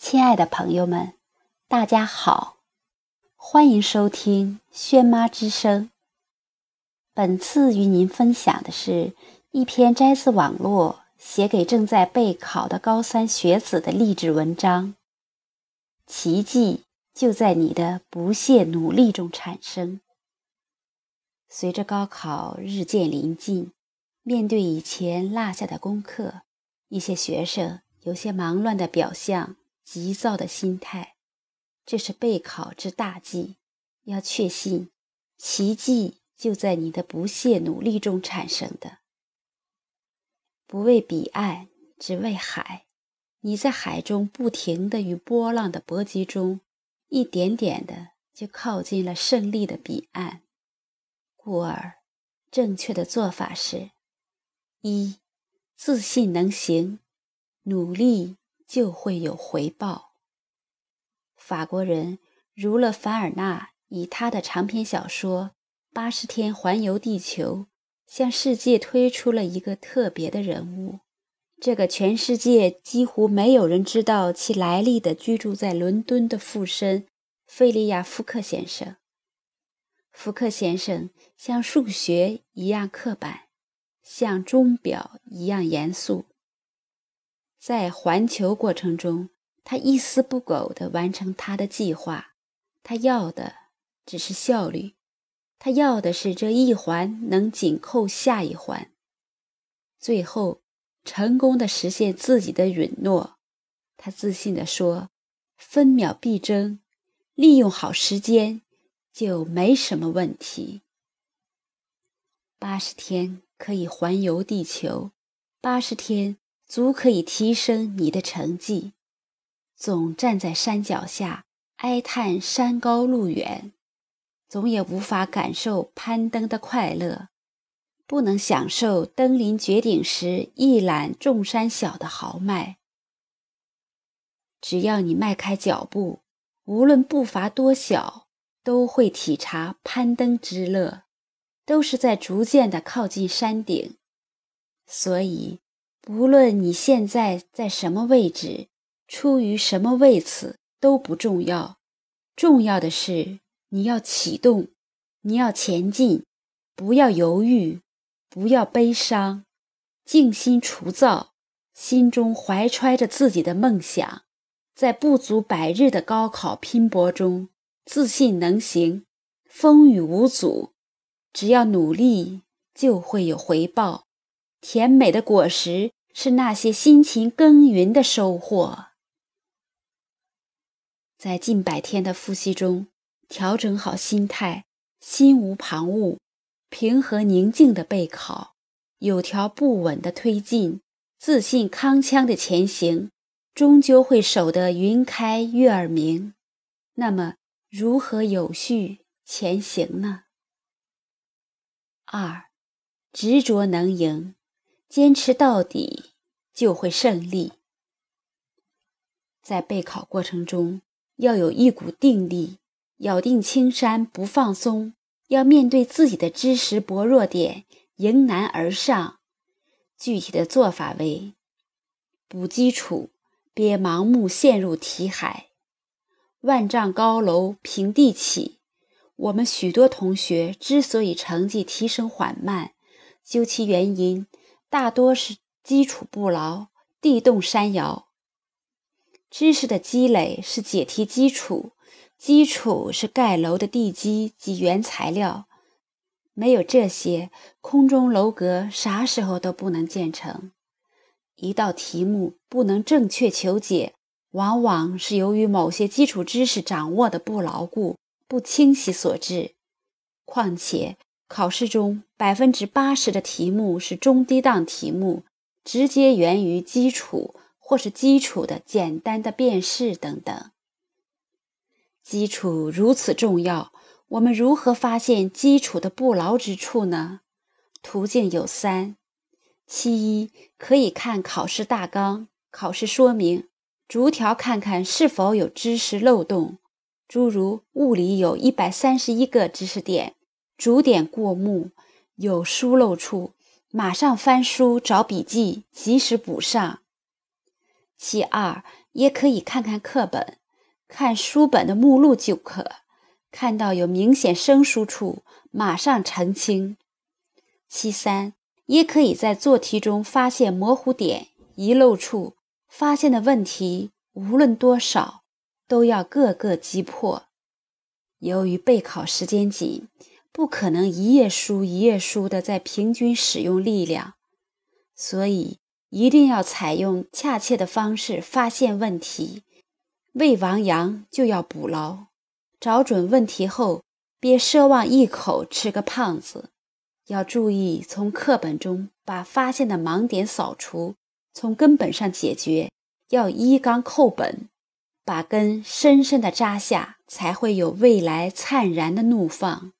亲爱的朋友们，大家好，欢迎收听轩妈之声。本次与您分享的是一篇摘自网络、写给正在备考的高三学子的励志文章。奇迹就在你的不懈努力中产生。随着高考日渐临近，面对以前落下的功课，一些学生有些忙乱的表象。急躁的心态，这是备考之大忌。要确信，奇迹就在你的不懈努力中产生的。不为彼岸，只为海。你在海中不停的与波浪的搏击中，一点点的就靠近了胜利的彼岸。故而，正确的做法是：一，自信能行，努力。就会有回报。法国人儒勒·凡尔纳以他的长篇小说《八十天环游地球》向世界推出了一个特别的人物，这个全世界几乎没有人知道其来历的居住在伦敦的富绅费利亚·福克先生。福克先生像数学一样刻板，像钟表一样严肃。在环球过程中，他一丝不苟地完成他的计划。他要的只是效率，他要的是这一环能紧扣下一环，最后成功地实现自己的允诺。他自信地说：“分秒必争，利用好时间，就没什么问题。”八十天可以环游地球，八十天。足可以提升你的成绩。总站在山脚下哀叹山高路远，总也无法感受攀登的快乐，不能享受登临绝顶时一览众山小的豪迈。只要你迈开脚步，无论步伐多小，都会体察攀登之乐，都是在逐渐的靠近山顶。所以。无论你现在在什么位置，出于什么位次都不重要，重要的是你要启动，你要前进，不要犹豫，不要悲伤，静心除躁，心中怀揣着自己的梦想，在不足百日的高考拼搏中，自信能行，风雨无阻，只要努力就会有回报，甜美的果实。是那些辛勤耕耘的收获。在近百天的复习中，调整好心态，心无旁骛，平和宁静的备考，有条不紊的推进，自信铿锵的前行，终究会守得云开月儿明。那么，如何有序前行呢？二，执着能赢。坚持到底就会胜利。在备考过程中，要有一股定力，咬定青山不放松，要面对自己的知识薄弱点，迎难而上。具体的做法为：补基础，别盲目陷入题海。万丈高楼平地起。我们许多同学之所以成绩提升缓慢，究其原因。大多是基础不牢，地动山摇。知识的积累是解题基础，基础是盖楼的地基及原材料。没有这些，空中楼阁啥时候都不能建成。一道题目不能正确求解，往往是由于某些基础知识掌握的不牢固、不清晰所致。况且，考试中百分之八十的题目是中低档题目，直接源于基础或是基础的简单的辨识等等。基础如此重要，我们如何发现基础的不牢之处呢？途径有三：其一，可以看考试大纲、考试说明，逐条看看是否有知识漏洞，诸如物理有一百三十一个知识点。逐点过目，有疏漏处，马上翻书找笔记，及时补上。其二，也可以看看课本，看书本的目录就可，看到有明显生疏处，马上澄清。其三，也可以在做题中发现模糊点、遗漏处，发现的问题无论多少，都要个个击破。由于备考时间紧，不可能一页书一页书的在平均使用力量，所以。一定要采用恰切的方式发现问题，喂亡羊就要补牢，找准问题后，别奢望一口吃个胖子。要注意从课本中把发现的盲点扫除，从根本上解决。要依纲扣本，把根深深的扎下，才会有未来灿然的怒放。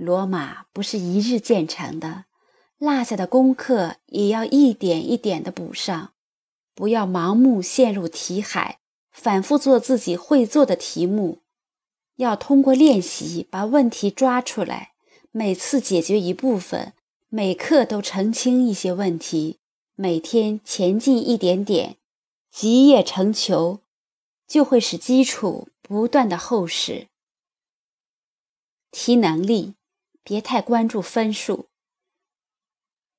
罗马不是一日建成的。落下的功课也要一点一点的补上，不要盲目陷入题海，反复做自己会做的题目。要通过练习把问题抓出来，每次解决一部分，每课都澄清一些问题，每天前进一点点，集腋成裘，就会使基础不断的厚实。提能力，别太关注分数。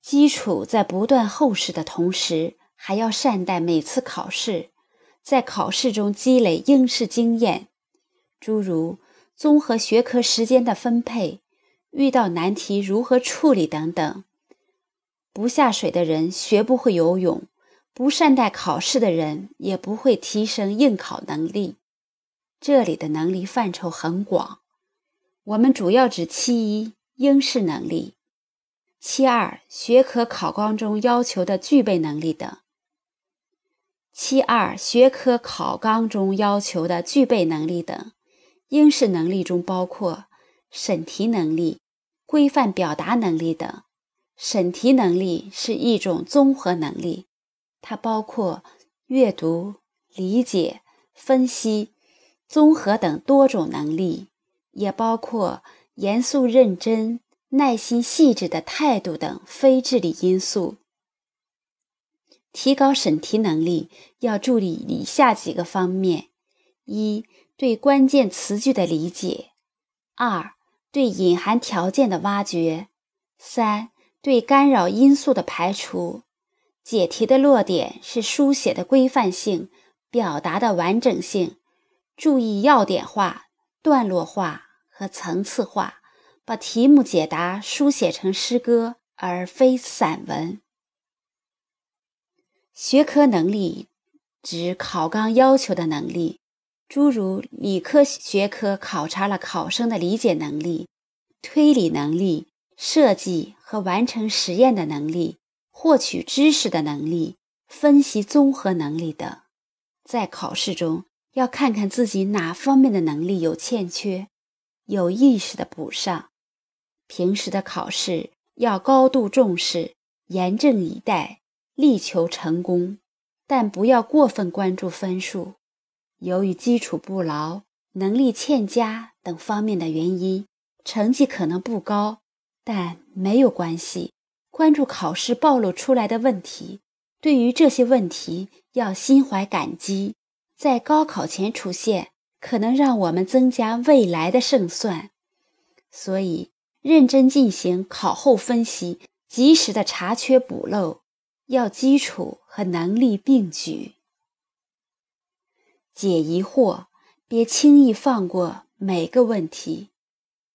基础在不断厚实的同时，还要善待每次考试，在考试中积累应试经验，诸如综合学科时间的分配、遇到难题如何处理等等。不下水的人学不会游泳，不善待考试的人也不会提升应考能力。这里的能力范畴很广，我们主要指其一应试能力。其二，学科考纲中要求的具备能力等。其二，学科考纲中要求的具备能力等，应试能力中包括审题能力、规范表达能力等。审题能力是一种综合能力，它包括阅读、理解、分析、综合等多种能力，也包括严肃认真。耐心细致的态度等非智力因素。提高审题能力要注意以下几个方面：一、对关键词句的理解；二、对隐含条件的挖掘；三、对干扰因素的排除。解题的落点是书写的规范性、表达的完整性，注意要点化、段落化和层次化。把题目解答书写成诗歌，而非散文。学科能力指考纲要求的能力，诸如理科学科考察了考生的理解能力、推理能力、设计和完成实验的能力、获取知识的能力、分析综合能力等。在考试中，要看看自己哪方面的能力有欠缺，有意识的补上。平时的考试要高度重视，严阵以待，力求成功，但不要过分关注分数。由于基础不牢、能力欠佳等方面的原因，成绩可能不高，但没有关系。关注考试暴露出来的问题，对于这些问题要心怀感激，在高考前出现，可能让我们增加未来的胜算。所以。认真进行考后分析，及时的查缺补漏，要基础和能力并举。解疑惑，别轻易放过每个问题。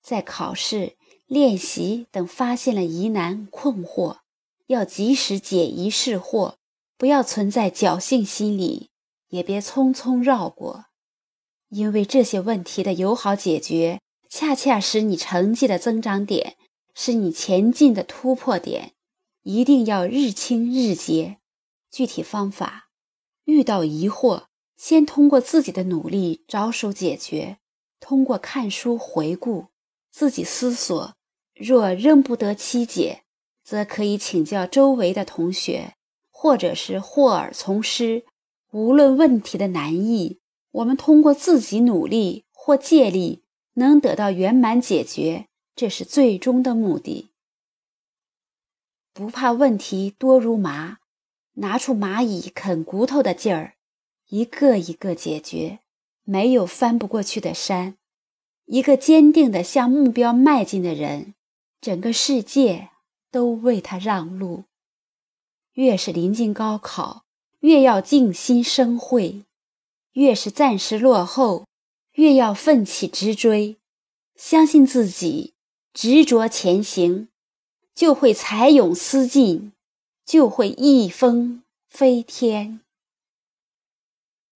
在考试、练习等发现了疑难困惑，要及时解疑释惑，不要存在侥幸心理，也别匆匆绕过，因为这些问题的友好解决。恰恰使你成绩的增长点，是你前进的突破点，一定要日清日结。具体方法：遇到疑惑，先通过自己的努力着手解决，通过看书回顾，自己思索。若仍不得其解，则可以请教周围的同学，或者是获尔从师。无论问题的难易，我们通过自己努力或借力。能得到圆满解决，这是最终的目的。不怕问题多如麻，拿出蚂蚁啃骨头的劲儿，一个一个解决，没有翻不过去的山。一个坚定的向目标迈进的人，整个世界都为他让路。越是临近高考，越要静心生慧；越是暂时落后，越要奋起直追。相信自己，执着前行，就会才勇思进，就会一风飞天。